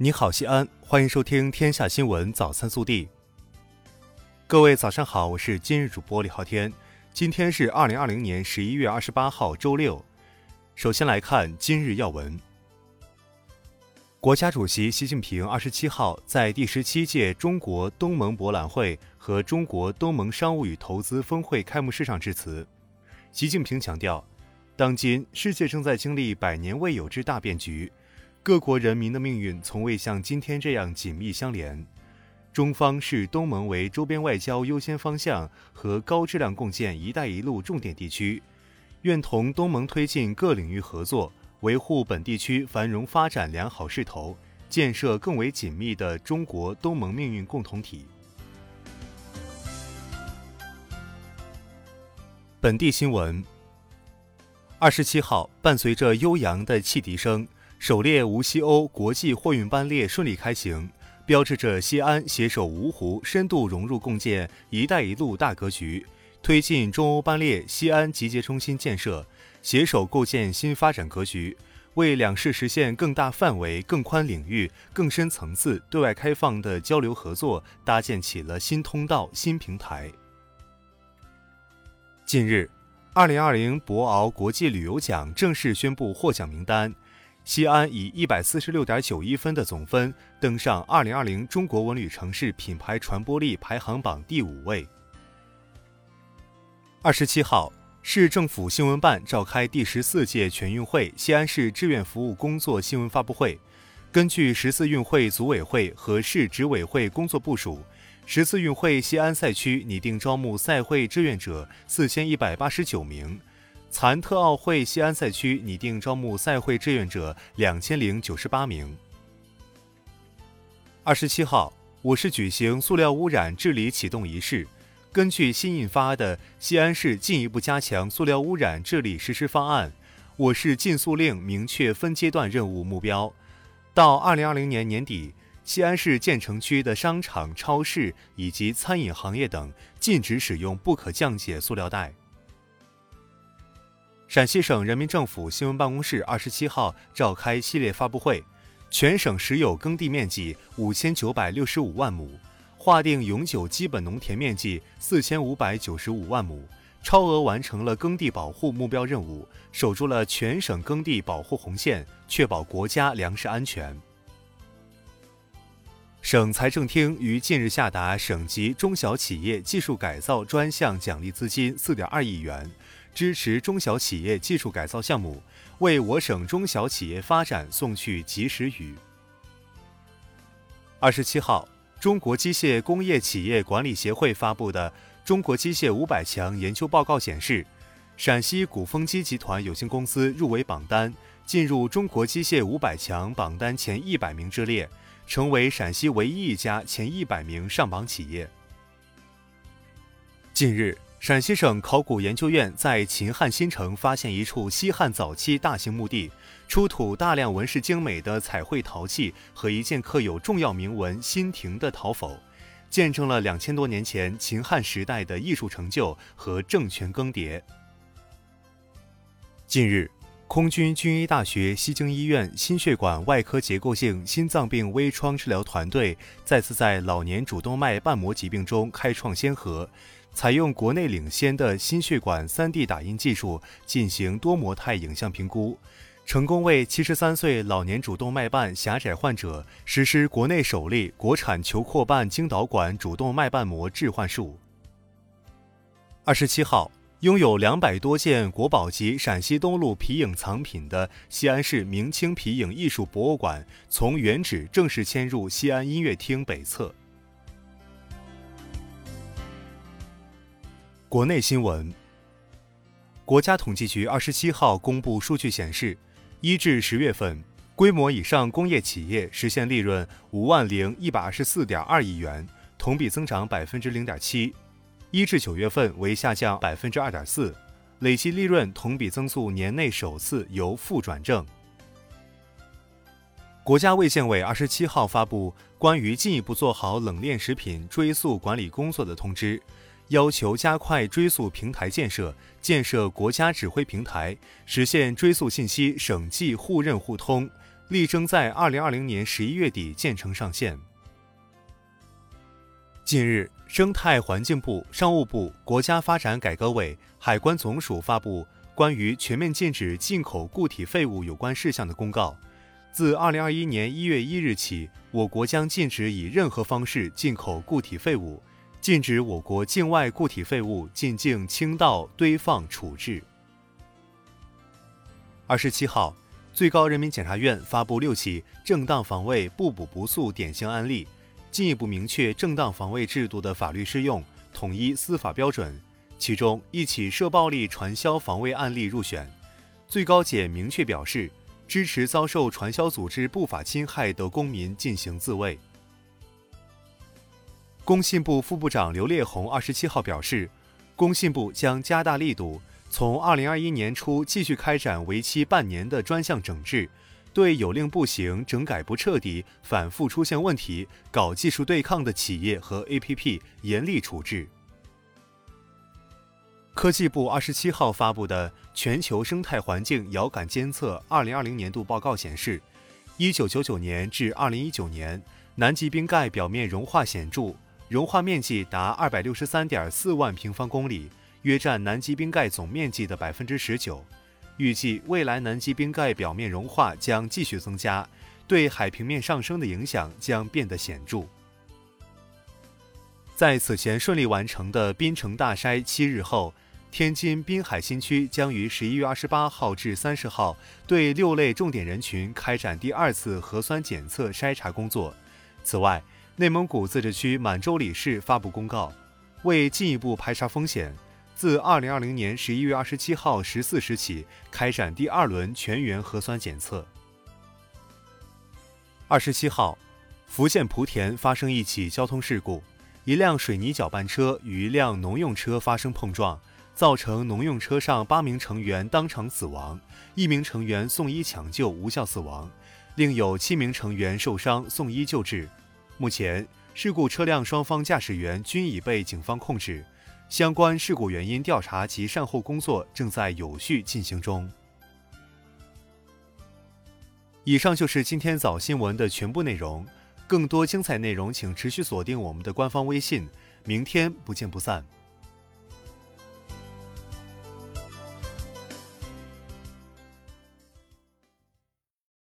你好，西安，欢迎收听《天下新闻早餐速递》。各位早上好，我是今日主播李昊天。今天是二零二零年十一月二十八号，周六。首先来看今日要闻。国家主席习近平二十七号在第十七届中国东盟博览会和中国东盟商务与投资峰会开幕式上致辞。习近平强调，当今世界正在经历百年未有之大变局。各国人民的命运从未像今天这样紧密相连。中方视东盟为周边外交优先方向和高质量共建“一带一路”重点地区，愿同东盟推进各领域合作，维护本地区繁荣发展良好势头，建设更为紧密的中国东盟命运共同体。本地新闻：二十七号，伴随着悠扬的汽笛声。首列无锡欧国际货运班列顺利开行，标志着西安携手芜湖深度融入共建“一带一路”大格局，推进中欧班列西安集结中心建设，携手构建新发展格局，为两市实现更大范围、更宽领域、更深层次对外开放的交流合作搭建起了新通道、新平台。近日，二零二零博鳌国际旅游奖正式宣布获奖名单。西安以一百四十六点九一分的总分登上二零二零中国文旅城市品牌传播力排行榜第五位。二十七号，市政府新闻办召开第十四届全运会西安市志愿服务工作新闻发布会。根据十四运会组委会和市执委会工作部署，十四运会西安赛区拟定招募赛会志愿者四千一百八十九名。残特奥会西安赛区拟定招募赛会志愿者两千零九十八名。二十七号，我市举行塑料污染治理启动仪式。根据新印发的《西安市进一步加强塑料污染治理实施方案》，我市禁塑令明确分阶段任务目标。到二零二零年年底，西安市建成区的商场、超市以及餐饮行业等禁止使用不可降解塑料袋。陕西省人民政府新闻办公室二十七号召开系列发布会，全省实有耕地面积五千九百六十五万亩，划定永久基本农田面积四千五百九十五万亩，超额完成了耕地保护目标任务，守住了全省耕地保护红线，确保国家粮食安全。省财政厅于近日下达省级中小企业技术改造专项奖励资金四点二亿元。支持中小企业技术改造项目，为我省中小企业发展送去及时雨。二十七号，中国机械工业企业管理协会发布的《中国机械五百强研究报告》显示，陕西鼓风机集团有限公司入围榜单，进入中国机械五百强榜单前一百名之列，成为陕西唯一一家前一百名上榜企业。近日。陕西省考古研究院在秦汉新城发现一处西汉早期大型墓地，出土大量纹饰精美的彩绘陶器和一件刻有重要铭文“新亭”的陶否，见证了两千多年前秦汉时代的艺术成就和政权更迭。近日，空军军医大学西京医院心血管外科结构性心脏病微创治疗团队再次在老年主动脉瓣膜疾病中开创先河。采用国内领先的心血管 3D 打印技术进行多模态影像评估，成功为73岁老年主动脉瓣狭窄患者实施国内首例国产球扩瓣经导管主动脉瓣膜置换术。二十七号，拥有两百多件国宝级陕西东路皮影藏品的西安市明清皮影艺术博物馆，从原址正式迁入西安音乐厅北侧。国内新闻：国家统计局二十七号公布数据显示，一至十月份，规模以上工业企业实现利润五万零一百二十四点二亿元，同比增长百分之零点七；一至九月份为下降百分之二点四，累计利润同比增速年内首次由负转正。国家卫健委二十七号发布关于进一步做好冷链食品追溯管理工作的通知。要求加快追溯平台建设，建设国家指挥平台，实现追溯信息省际互认互通，力争在二零二零年十一月底建成上线。近日，生态环境部、商务部、国家发展改革委、海关总署发布关于全面禁止进口固体废物有关事项的公告。自二零二一年一月一日起，我国将禁止以任何方式进口固体废物，禁止我国境外固体废物进境倾倒、堆放、处置。二十七号，最高人民检察院发布六起正当防卫不补不诉典型案例。进一步明确正当防卫制度的法律适用，统一司法标准。其中一起涉暴力传销防卫案例入选。最高检明确表示，支持遭受传销组织不法侵害的公民进行自卫。工信部副部长刘烈宏二十七号表示，工信部将加大力度，从二零二一年初继续开展为期半年的专项整治。对有令不行、整改不彻底、反复出现问题、搞技术对抗的企业和 APP 严厉处置。科技部二十七号发布的《全球生态环境遥感监测二零二零年度报告》显示，一九九九年至二零一九年，南极冰盖表面融化显著，融化面积达二百六十三点四万平方公里，约占南极冰盖总面积的百分之十九。预计未来南极冰盖表面融化将继续增加，对海平面上升的影响将变得显著。在此前顺利完成的冰城大筛七日后，天津滨海新区将于十一月二十八号至三十号对六类重点人群开展第二次核酸检测筛查工作。此外，内蒙古自治区满洲里市发布公告，为进一步排查风险。自二零二零年十一月二十七号十四时起，开展第二轮全员核酸检测。二十七号，福建莆田发生一起交通事故，一辆水泥搅拌车与一辆农用车发生碰撞，造成农用车上八名成员当场死亡，一名成员送医抢救无效死亡，另有七名成员受伤送医救治。目前，事故车辆双方驾驶员均已被警方控制。相关事故原因调查及善后工作正在有序进行中。以上就是今天早新闻的全部内容，更多精彩内容请持续锁定我们的官方微信。明天不见不散。